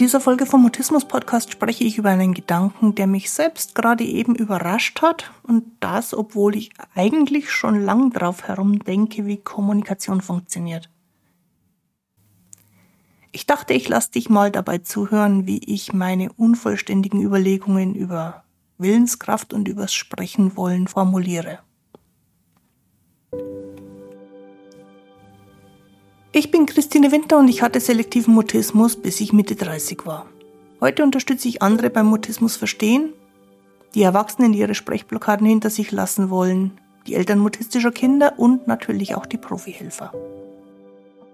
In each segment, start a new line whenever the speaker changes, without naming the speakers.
dieser Folge vom Mutismus Podcast spreche ich über einen Gedanken, der mich selbst gerade eben überrascht hat und das, obwohl ich eigentlich schon lang drauf herumdenke, wie Kommunikation funktioniert. Ich dachte, ich lasse dich mal dabei zuhören, wie ich meine unvollständigen Überlegungen über Willenskraft und übers Sprechen wollen formuliere. Ich bin Christine Winter und ich hatte selektiven Mutismus, bis ich Mitte 30 war. Heute unterstütze ich andere beim Mutismus verstehen, die Erwachsenen, die ihre Sprechblockaden hinter sich lassen wollen, die Eltern mutistischer Kinder und natürlich auch die Profihelfer.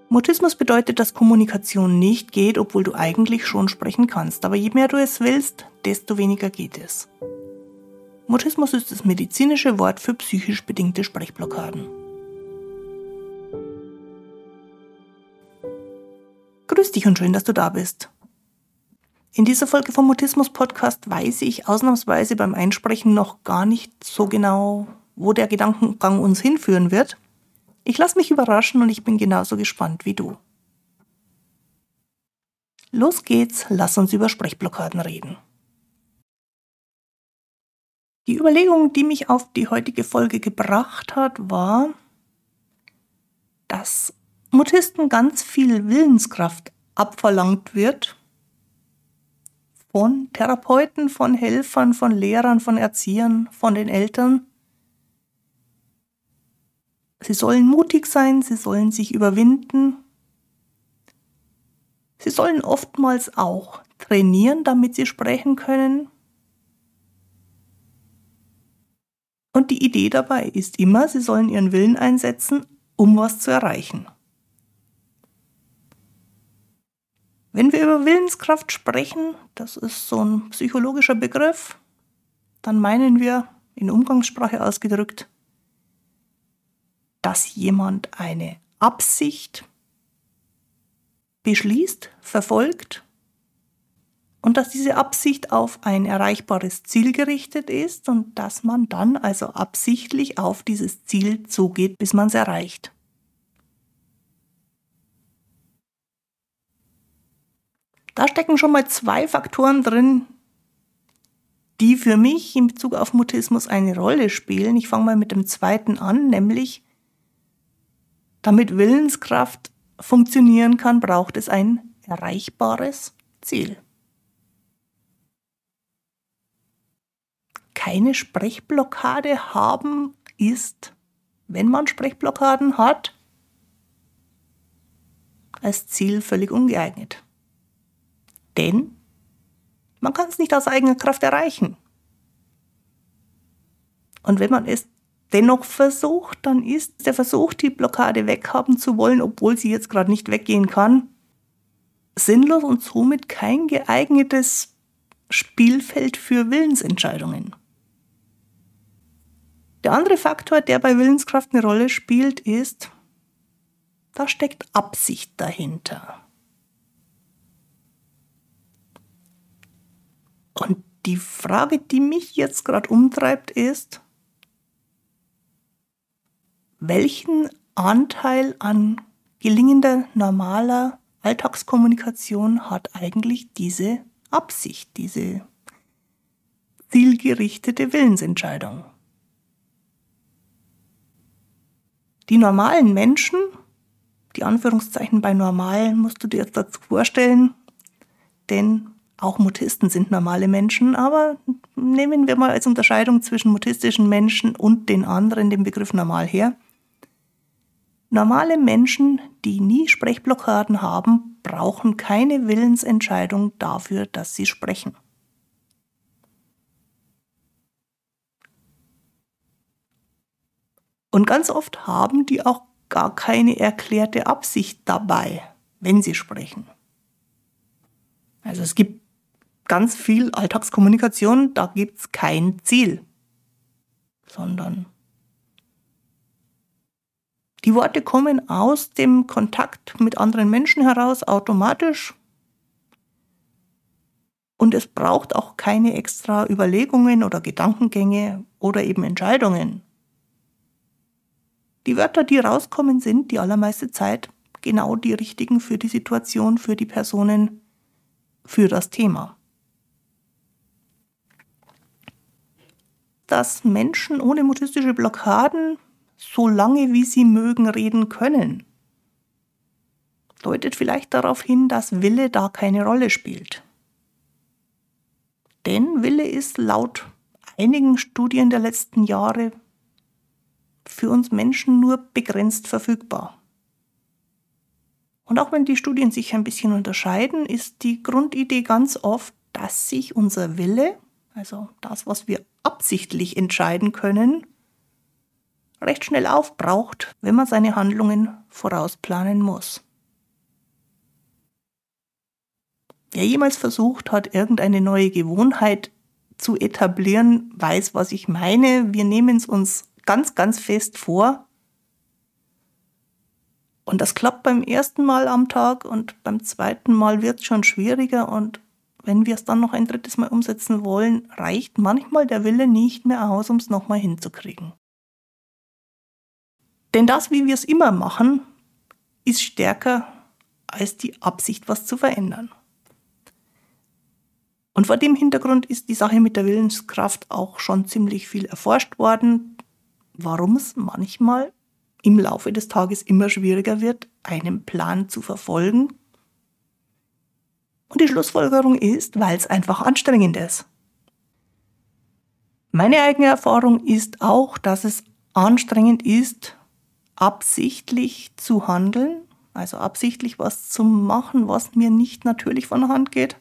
Mutismus bedeutet, dass Kommunikation nicht geht, obwohl du eigentlich schon sprechen kannst. Aber je mehr du es willst, desto weniger geht es. Mutismus ist das medizinische Wort für psychisch bedingte Sprechblockaden. Grüß dich und schön, dass du da bist. In dieser Folge vom Mutismus Podcast weiß ich ausnahmsweise beim Einsprechen noch gar nicht so genau, wo der Gedankengang uns hinführen wird. Ich lasse mich überraschen und ich bin genauso gespannt wie du. Los geht's, lass uns über Sprechblockaden reden. Die Überlegung, die mich auf die heutige Folge gebracht hat, war, dass Mutisten ganz viel Willenskraft abverlangt wird von Therapeuten, von Helfern, von Lehrern, von Erziehern, von den Eltern. Sie sollen mutig sein, sie sollen sich überwinden. Sie sollen oftmals auch trainieren, damit sie sprechen können. Und die Idee dabei ist immer, sie sollen ihren Willen einsetzen, um was zu erreichen. Wenn wir über Willenskraft sprechen, das ist so ein psychologischer Begriff, dann meinen wir in Umgangssprache ausgedrückt, dass jemand eine Absicht beschließt, verfolgt und dass diese Absicht auf ein erreichbares Ziel gerichtet ist und dass man dann also absichtlich auf dieses Ziel zugeht, bis man es erreicht. Da stecken schon mal zwei Faktoren drin, die für mich in Bezug auf Mutismus eine Rolle spielen. Ich fange mal mit dem zweiten an, nämlich damit Willenskraft funktionieren kann, braucht es ein erreichbares Ziel. Keine Sprechblockade haben ist, wenn man Sprechblockaden hat, als Ziel völlig ungeeignet. Denn man kann es nicht aus eigener Kraft erreichen. Und wenn man es dennoch versucht, dann ist der Versuch, die Blockade weghaben zu wollen, obwohl sie jetzt gerade nicht weggehen kann, sinnlos und somit kein geeignetes Spielfeld für Willensentscheidungen. Der andere Faktor, der bei Willenskraft eine Rolle spielt, ist, da steckt Absicht dahinter. Und die Frage, die mich jetzt gerade umtreibt, ist, welchen Anteil an gelingender, normaler Alltagskommunikation hat eigentlich diese Absicht, diese zielgerichtete Willensentscheidung? Die normalen Menschen, die Anführungszeichen bei normal musst du dir jetzt dazu vorstellen, denn auch Mutisten sind normale Menschen, aber nehmen wir mal als Unterscheidung zwischen mutistischen Menschen und den anderen den Begriff normal her. Normale Menschen, die nie Sprechblockaden haben, brauchen keine Willensentscheidung dafür, dass sie sprechen. Und ganz oft haben die auch gar keine erklärte Absicht dabei, wenn sie sprechen. Also es gibt ganz viel Alltagskommunikation, da gibt es kein Ziel, sondern die Worte kommen aus dem Kontakt mit anderen Menschen heraus automatisch und es braucht auch keine extra Überlegungen oder Gedankengänge oder eben Entscheidungen. Die Wörter, die rauskommen, sind die allermeiste Zeit genau die richtigen für die Situation, für die Personen, für das Thema. Dass Menschen ohne mutistische Blockaden so lange wie sie mögen reden können, deutet vielleicht darauf hin, dass Wille da keine Rolle spielt. Denn Wille ist laut einigen Studien der letzten Jahre für uns Menschen nur begrenzt verfügbar. Und auch wenn die Studien sich ein bisschen unterscheiden, ist die Grundidee ganz oft, dass sich unser Wille, also das, was wir absichtlich entscheiden können, recht schnell aufbraucht, wenn man seine Handlungen vorausplanen muss. Wer jemals versucht hat, irgendeine neue Gewohnheit zu etablieren, weiß, was ich meine. Wir nehmen es uns ganz, ganz fest vor. Und das klappt beim ersten Mal am Tag und beim zweiten Mal wird es schon schwieriger und wenn wir es dann noch ein drittes Mal umsetzen wollen, reicht manchmal der Wille nicht mehr aus, um es nochmal hinzukriegen. Denn das, wie wir es immer machen, ist stärker als die Absicht, was zu verändern. Und vor dem Hintergrund ist die Sache mit der Willenskraft auch schon ziemlich viel erforscht worden, warum es manchmal im Laufe des Tages immer schwieriger wird, einen Plan zu verfolgen. Und die Schlussfolgerung ist, weil es einfach anstrengend ist. Meine eigene Erfahrung ist auch, dass es anstrengend ist, absichtlich zu handeln, also absichtlich was zu machen, was mir nicht natürlich von der Hand geht.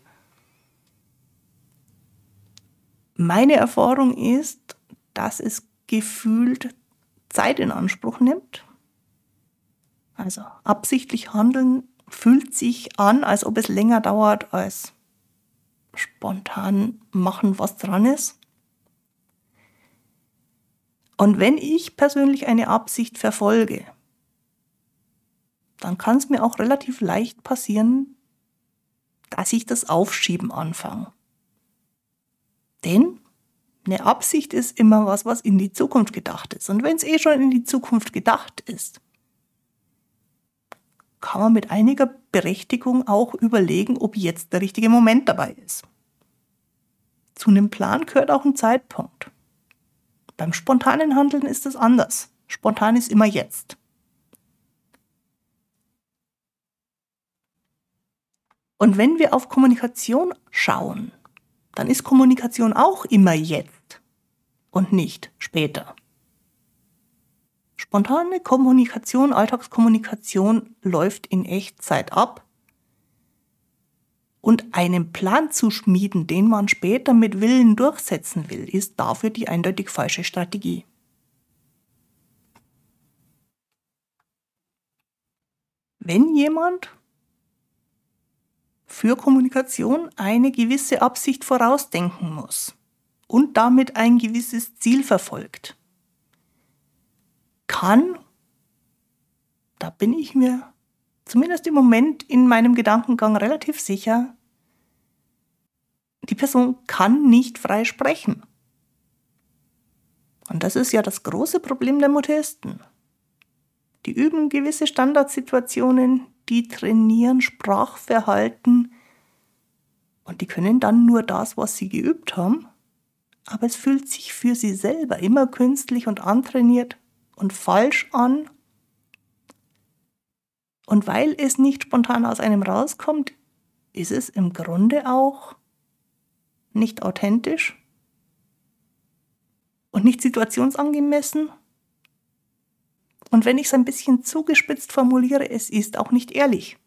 Meine Erfahrung ist, dass es gefühlt Zeit in Anspruch nimmt. Also absichtlich handeln fühlt sich an, als ob es länger dauert als spontan machen, was dran ist. Und wenn ich persönlich eine Absicht verfolge, dann kann es mir auch relativ leicht passieren, dass ich das Aufschieben anfange. Denn eine Absicht ist immer was, was in die Zukunft gedacht ist. Und wenn es eh schon in die Zukunft gedacht ist, kann man mit einiger Berechtigung auch überlegen, ob jetzt der richtige Moment dabei ist. Zu einem Plan gehört auch ein Zeitpunkt. Beim spontanen Handeln ist es anders. Spontan ist immer jetzt. Und wenn wir auf Kommunikation schauen, dann ist Kommunikation auch immer jetzt und nicht später. Spontane Kommunikation, Alltagskommunikation läuft in Echtzeit ab. Und einen Plan zu schmieden, den man später mit Willen durchsetzen will, ist dafür die eindeutig falsche Strategie. Wenn jemand für Kommunikation eine gewisse Absicht vorausdenken muss und damit ein gewisses Ziel verfolgt, kann, da bin ich mir zumindest im Moment in meinem Gedankengang relativ sicher, die Person kann nicht frei sprechen. Und das ist ja das große Problem der Mutisten. Die üben gewisse Standardsituationen, die trainieren Sprachverhalten und die können dann nur das, was sie geübt haben, aber es fühlt sich für sie selber immer künstlich und antrainiert und falsch an. Und weil es nicht spontan aus einem rauskommt, ist es im Grunde auch nicht authentisch und nicht situationsangemessen und wenn ich es ein bisschen zugespitzt formuliere, es ist auch nicht ehrlich.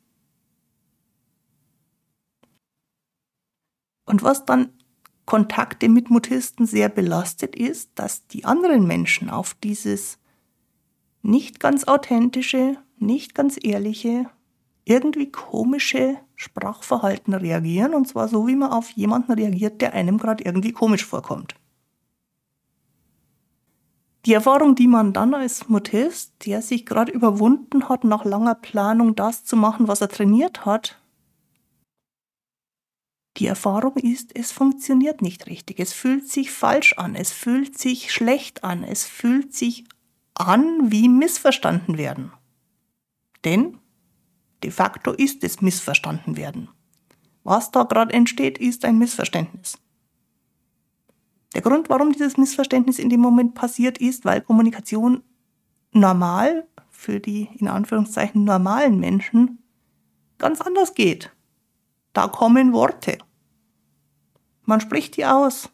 Und was dann Kontakte mit Mutisten sehr belastet ist, dass die anderen Menschen auf dieses nicht ganz authentische, nicht ganz ehrliche, irgendwie komische Sprachverhalten reagieren. Und zwar so, wie man auf jemanden reagiert, der einem gerade irgendwie komisch vorkommt. Die Erfahrung, die man dann als Mutist, der sich gerade überwunden hat, nach langer Planung das zu machen, was er trainiert hat, die Erfahrung ist, es funktioniert nicht richtig. Es fühlt sich falsch an, es fühlt sich schlecht an, es fühlt sich an wie missverstanden werden. Denn de facto ist es missverstanden werden. Was da gerade entsteht, ist ein Missverständnis. Der Grund, warum dieses Missverständnis in dem Moment passiert, ist, weil Kommunikation normal für die in Anführungszeichen normalen Menschen ganz anders geht. Da kommen Worte. Man spricht die aus.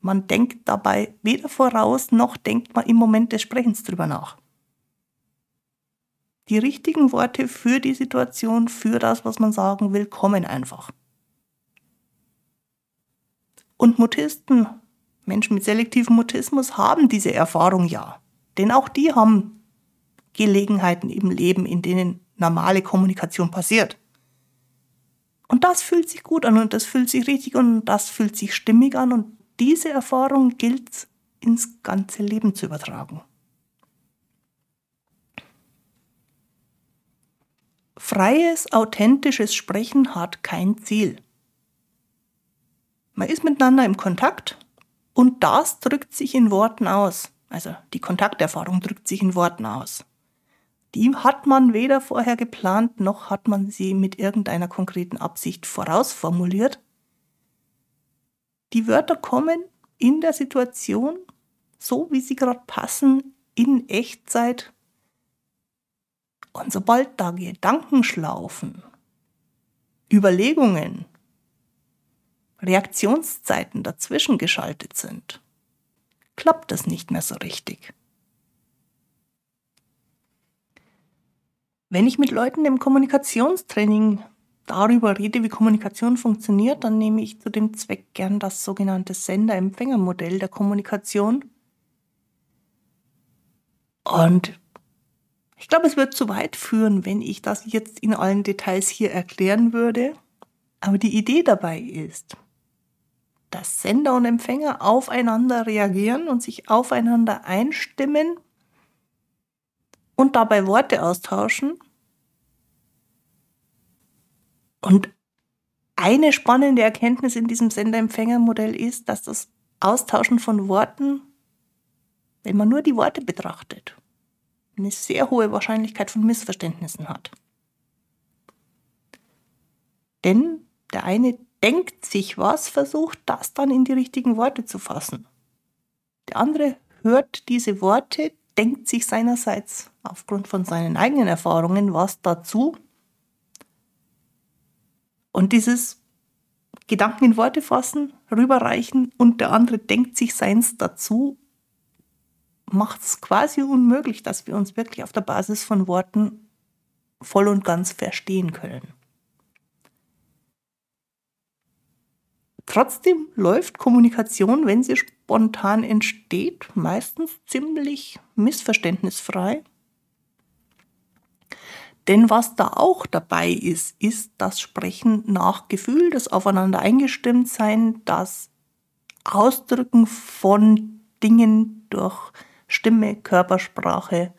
Man denkt dabei weder voraus noch denkt man im Moment des Sprechens drüber nach. Die richtigen Worte für die Situation, für das, was man sagen will, kommen einfach. Und Mutisten, Menschen mit selektivem Mutismus, haben diese Erfahrung ja. Denn auch die haben Gelegenheiten im Leben, in denen normale Kommunikation passiert. Und das fühlt sich gut an und das fühlt sich richtig und das fühlt sich stimmig an und diese Erfahrung gilt ins ganze Leben zu übertragen. Freies, authentisches Sprechen hat kein Ziel. Man ist miteinander im Kontakt und das drückt sich in Worten aus. Also die Kontakterfahrung drückt sich in Worten aus. Die hat man weder vorher geplant, noch hat man sie mit irgendeiner konkreten Absicht vorausformuliert. Die Wörter kommen in der Situation, so wie sie gerade passen, in Echtzeit und sobald da Gedankenschlaufen, Überlegungen, Reaktionszeiten dazwischen geschaltet sind, klappt das nicht mehr so richtig. Wenn ich mit Leuten im Kommunikationstraining darüber rede, wie Kommunikation funktioniert, dann nehme ich zu dem Zweck gern das sogenannte Sender-Empfänger-Modell der Kommunikation. Und ich glaube, es wird zu weit führen, wenn ich das jetzt in allen Details hier erklären würde. Aber die Idee dabei ist, dass Sender und Empfänger aufeinander reagieren und sich aufeinander einstimmen und dabei Worte austauschen. Und eine spannende Erkenntnis in diesem Sender-Empfänger-Modell ist, dass das Austauschen von Worten, wenn man nur die Worte betrachtet, eine sehr hohe Wahrscheinlichkeit von Missverständnissen hat. Denn der eine denkt sich was, versucht das dann in die richtigen Worte zu fassen. Der andere hört diese Worte, denkt sich seinerseits aufgrund von seinen eigenen Erfahrungen was dazu. Und dieses Gedanken in Worte fassen, rüberreichen und der andere denkt sich seins dazu macht es quasi unmöglich, dass wir uns wirklich auf der Basis von Worten voll und ganz verstehen können. Trotzdem läuft Kommunikation, wenn sie spontan entsteht, meistens ziemlich missverständnisfrei. Denn was da auch dabei ist, ist das Sprechen nach Gefühl, das Aufeinander eingestimmt sein, das Ausdrücken von Dingen durch Stimme, Körpersprache.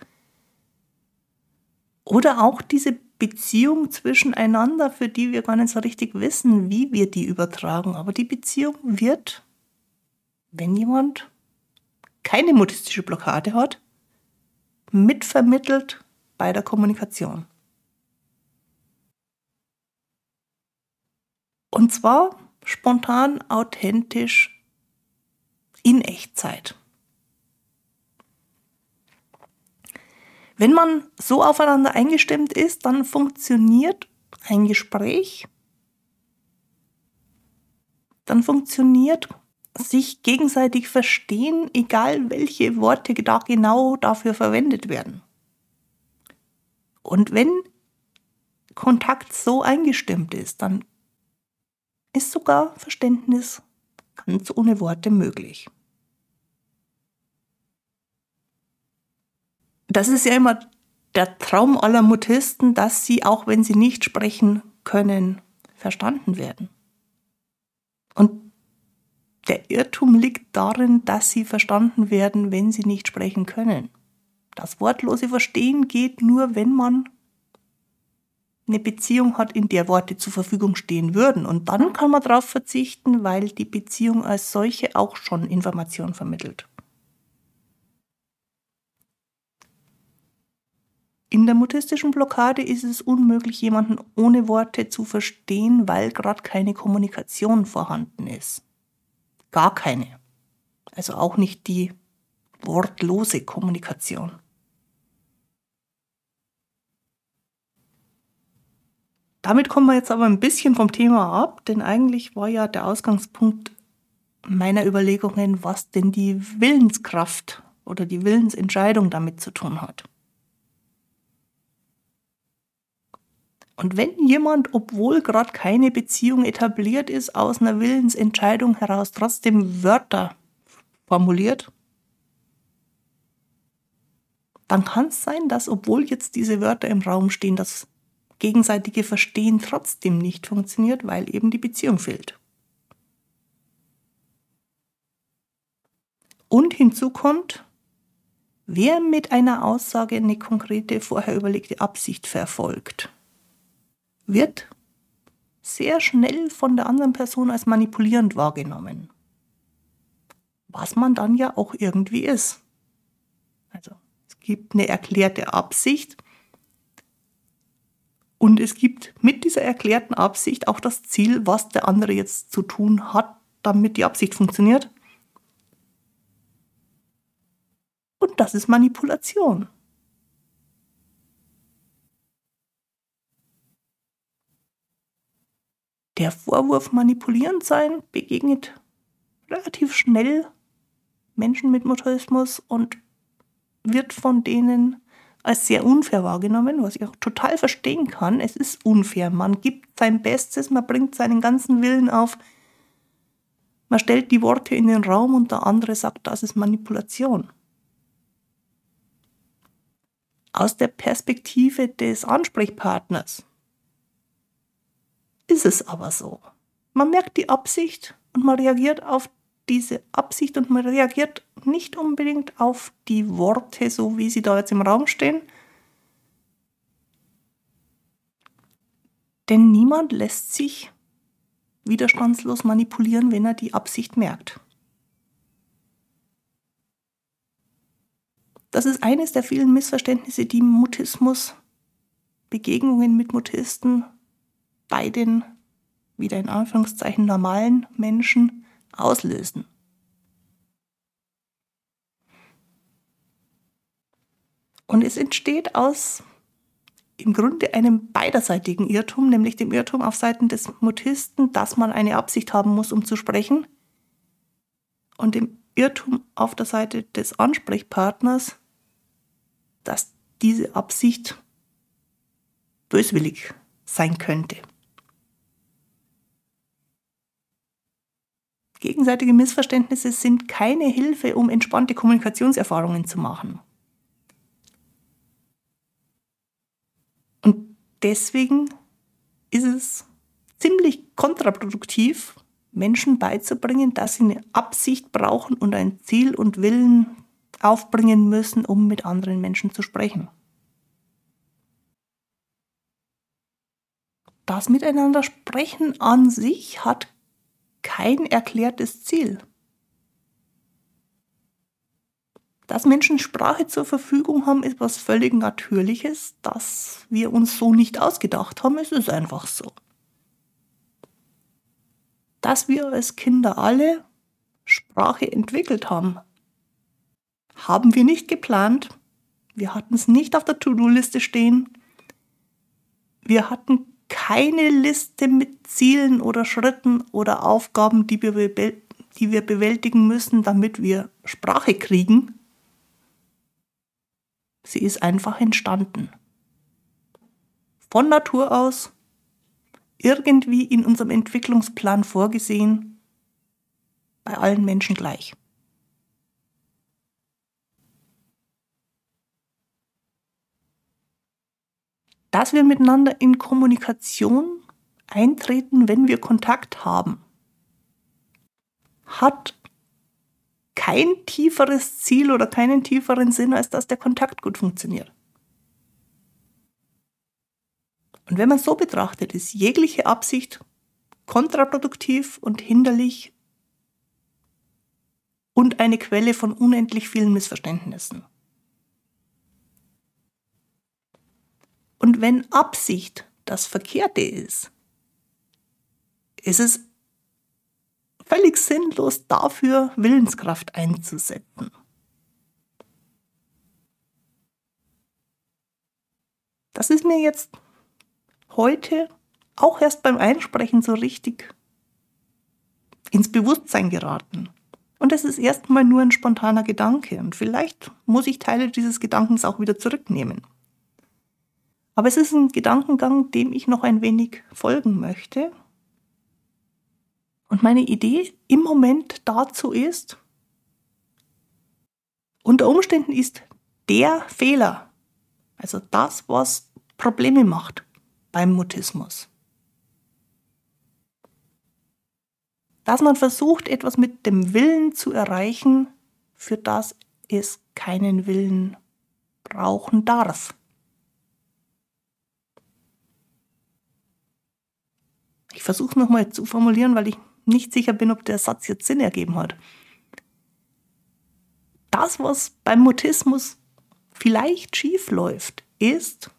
Oder auch diese Beziehung zwischeneinander, für die wir gar nicht so richtig wissen, wie wir die übertragen. Aber die Beziehung wird, wenn jemand keine mutistische Blockade hat, mitvermittelt bei der Kommunikation. Und zwar spontan, authentisch, in Echtzeit. Wenn man so aufeinander eingestimmt ist, dann funktioniert ein Gespräch, dann funktioniert sich gegenseitig verstehen, egal welche Worte da genau dafür verwendet werden. Und wenn Kontakt so eingestimmt ist, dann ist sogar Verständnis ganz ohne Worte möglich. das ist ja immer der Traum aller Mutisten, dass sie, auch wenn sie nicht sprechen können, verstanden werden. Und der Irrtum liegt darin, dass sie verstanden werden, wenn sie nicht sprechen können. Das wortlose Verstehen geht nur, wenn man eine Beziehung hat, in der Worte zur Verfügung stehen würden. Und dann kann man darauf verzichten, weil die Beziehung als solche auch schon Information vermittelt. In der mutistischen Blockade ist es unmöglich, jemanden ohne Worte zu verstehen, weil gerade keine Kommunikation vorhanden ist. Gar keine. Also auch nicht die wortlose Kommunikation. Damit kommen wir jetzt aber ein bisschen vom Thema ab, denn eigentlich war ja der Ausgangspunkt meiner Überlegungen, was denn die Willenskraft oder die Willensentscheidung damit zu tun hat. Und wenn jemand, obwohl gerade keine Beziehung etabliert ist, aus einer Willensentscheidung heraus trotzdem Wörter formuliert, dann kann es sein, dass obwohl jetzt diese Wörter im Raum stehen, das gegenseitige Verstehen trotzdem nicht funktioniert, weil eben die Beziehung fehlt. Und hinzu kommt, wer mit einer Aussage eine konkrete, vorher überlegte Absicht verfolgt, wird sehr schnell von der anderen Person als manipulierend wahrgenommen. Was man dann ja auch irgendwie ist. Also es gibt eine erklärte Absicht und es gibt mit dieser erklärten Absicht auch das Ziel, was der andere jetzt zu tun hat, damit die Absicht funktioniert. Und das ist Manipulation. Der Vorwurf manipulierend sein begegnet relativ schnell Menschen mit Mutismus und wird von denen als sehr unfair wahrgenommen, was ich auch total verstehen kann. Es ist unfair. Man gibt sein Bestes, man bringt seinen ganzen Willen auf, man stellt die Worte in den Raum und der andere sagt, das ist Manipulation. Aus der Perspektive des Ansprechpartners ist es aber so. Man merkt die Absicht und man reagiert auf diese Absicht und man reagiert nicht unbedingt auf die Worte, so wie sie da jetzt im Raum stehen. Denn niemand lässt sich widerstandslos manipulieren, wenn er die Absicht merkt. Das ist eines der vielen Missverständnisse, die Mutismus, Begegnungen mit Mutisten bei den, wieder in Anführungszeichen, normalen Menschen auslösen. Und es entsteht aus im Grunde einem beiderseitigen Irrtum, nämlich dem Irrtum auf Seiten des Mutisten, dass man eine Absicht haben muss, um zu sprechen, und dem Irrtum auf der Seite des Ansprechpartners, dass diese Absicht böswillig sein könnte. Gegenseitige Missverständnisse sind keine Hilfe, um entspannte Kommunikationserfahrungen zu machen. Und deswegen ist es ziemlich kontraproduktiv, Menschen beizubringen, dass sie eine Absicht brauchen und ein Ziel und Willen aufbringen müssen, um mit anderen Menschen zu sprechen. Das Miteinander sprechen an sich hat kein erklärtes Ziel. Dass Menschen Sprache zur Verfügung haben, ist was völlig Natürliches, das wir uns so nicht ausgedacht haben. Es ist einfach so. Dass wir als Kinder alle Sprache entwickelt haben, haben wir nicht geplant. Wir hatten es nicht auf der To-Do-Liste stehen. Wir hatten keine Liste mit Zielen oder Schritten oder Aufgaben, die wir, die wir bewältigen müssen, damit wir Sprache kriegen. Sie ist einfach entstanden. Von Natur aus, irgendwie in unserem Entwicklungsplan vorgesehen, bei allen Menschen gleich. Dass wir miteinander in Kommunikation eintreten, wenn wir Kontakt haben, hat kein tieferes Ziel oder keinen tieferen Sinn, als dass der Kontakt gut funktioniert. Und wenn man so betrachtet, ist jegliche Absicht kontraproduktiv und hinderlich und eine Quelle von unendlich vielen Missverständnissen. Wenn Absicht das Verkehrte ist, ist es völlig sinnlos dafür, Willenskraft einzusetzen. Das ist mir jetzt heute auch erst beim Einsprechen so richtig ins Bewusstsein geraten. Und es ist erstmal nur ein spontaner Gedanke und vielleicht muss ich Teile dieses Gedankens auch wieder zurücknehmen. Aber es ist ein Gedankengang, dem ich noch ein wenig folgen möchte. Und meine Idee im Moment dazu ist, unter Umständen ist der Fehler, also das, was Probleme macht beim Mutismus, dass man versucht, etwas mit dem Willen zu erreichen, für das es keinen Willen brauchen darf. Ich versuche nochmal zu formulieren, weil ich nicht sicher bin, ob der Satz jetzt Sinn ergeben hat. Das, was beim Mutismus vielleicht schief läuft, ist,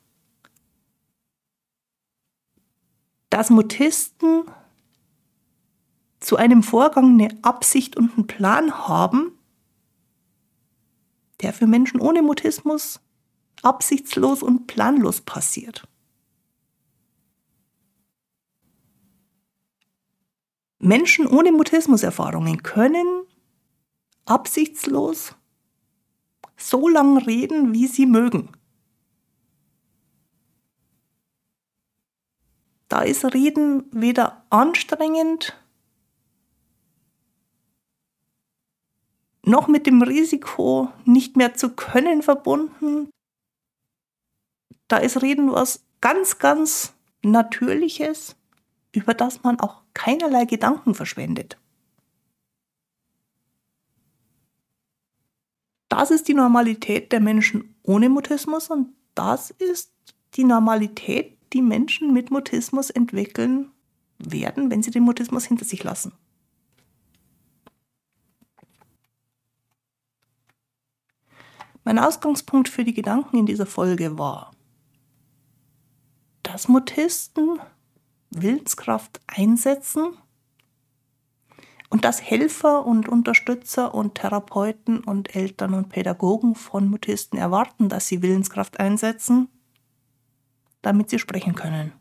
dass Mutisten zu einem Vorgang eine Absicht und einen Plan haben, der für Menschen ohne Mutismus absichtslos und planlos passiert. Menschen ohne Mutismuserfahrungen können absichtslos so lange reden, wie sie mögen. Da ist Reden weder anstrengend noch mit dem Risiko, nicht mehr zu können, verbunden. Da ist Reden was ganz, ganz Natürliches, über das man auch keinerlei Gedanken verschwendet. Das ist die Normalität der Menschen ohne Mutismus und das ist die Normalität, die Menschen mit Mutismus entwickeln werden, wenn sie den Mutismus hinter sich lassen. Mein Ausgangspunkt für die Gedanken in dieser Folge war, dass Mutisten Willenskraft einsetzen und dass Helfer und Unterstützer und Therapeuten und Eltern und Pädagogen von Mutisten erwarten, dass sie Willenskraft einsetzen, damit sie sprechen können.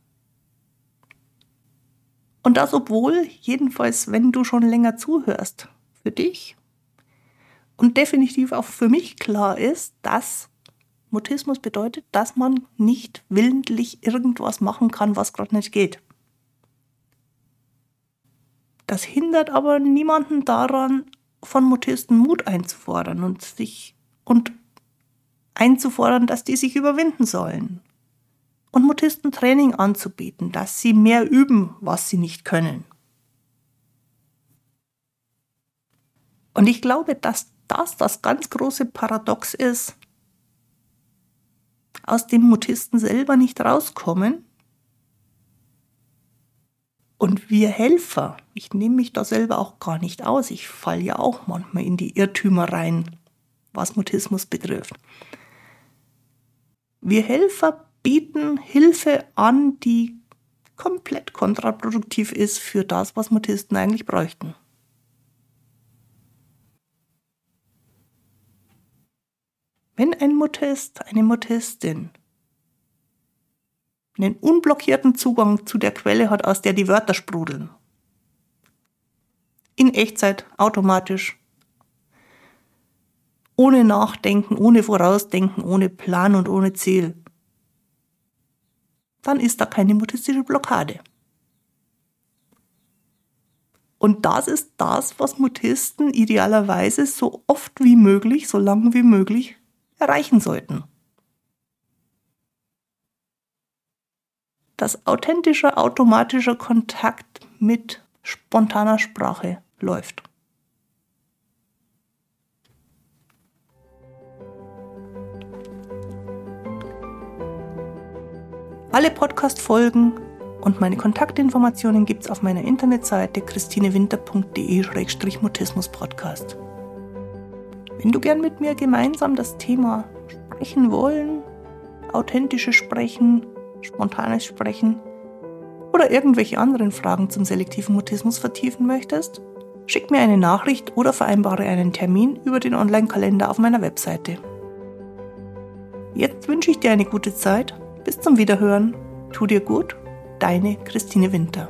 Und das obwohl, jedenfalls wenn du schon länger zuhörst, für dich und definitiv auch für mich klar ist, dass Mutismus bedeutet, dass man nicht willentlich irgendwas machen kann, was gerade nicht geht. Das hindert aber niemanden daran, von Mutisten Mut einzufordern und sich und einzufordern, dass die sich überwinden sollen. Und Mutisten Training anzubieten, dass sie mehr üben, was sie nicht können. Und ich glaube, dass das das ganz große Paradox ist, aus dem Mutisten selber nicht rauskommen. Und wir Helfer, ich nehme mich da selber auch gar nicht aus, ich falle ja auch manchmal in die Irrtümer rein, was Mutismus betrifft. Wir Helfer bieten Hilfe an, die komplett kontraproduktiv ist für das, was Mutisten eigentlich bräuchten. Wenn ein Mutist, eine Mutistin einen unblockierten Zugang zu der Quelle hat, aus der die Wörter sprudeln, in Echtzeit, automatisch, ohne Nachdenken, ohne Vorausdenken, ohne Plan und ohne Ziel, dann ist da keine mutistische Blockade. Und das ist das, was Mutisten idealerweise so oft wie möglich, so lange wie möglich erreichen sollten. Dass authentischer automatischer Kontakt mit spontaner Sprache läuft. Alle Podcast-Folgen und meine Kontaktinformationen gibt es auf meiner Internetseite christinewinter.de-mutismus-podcast. Wenn du gern mit mir gemeinsam das Thema sprechen wollen, authentische Sprechen, spontanes Sprechen oder irgendwelche anderen Fragen zum selektiven Mutismus vertiefen möchtest, schick mir eine Nachricht oder vereinbare einen Termin über den Online-Kalender auf meiner Webseite. Jetzt wünsche ich dir eine gute Zeit. Bis zum Wiederhören. Tu dir gut. Deine Christine Winter.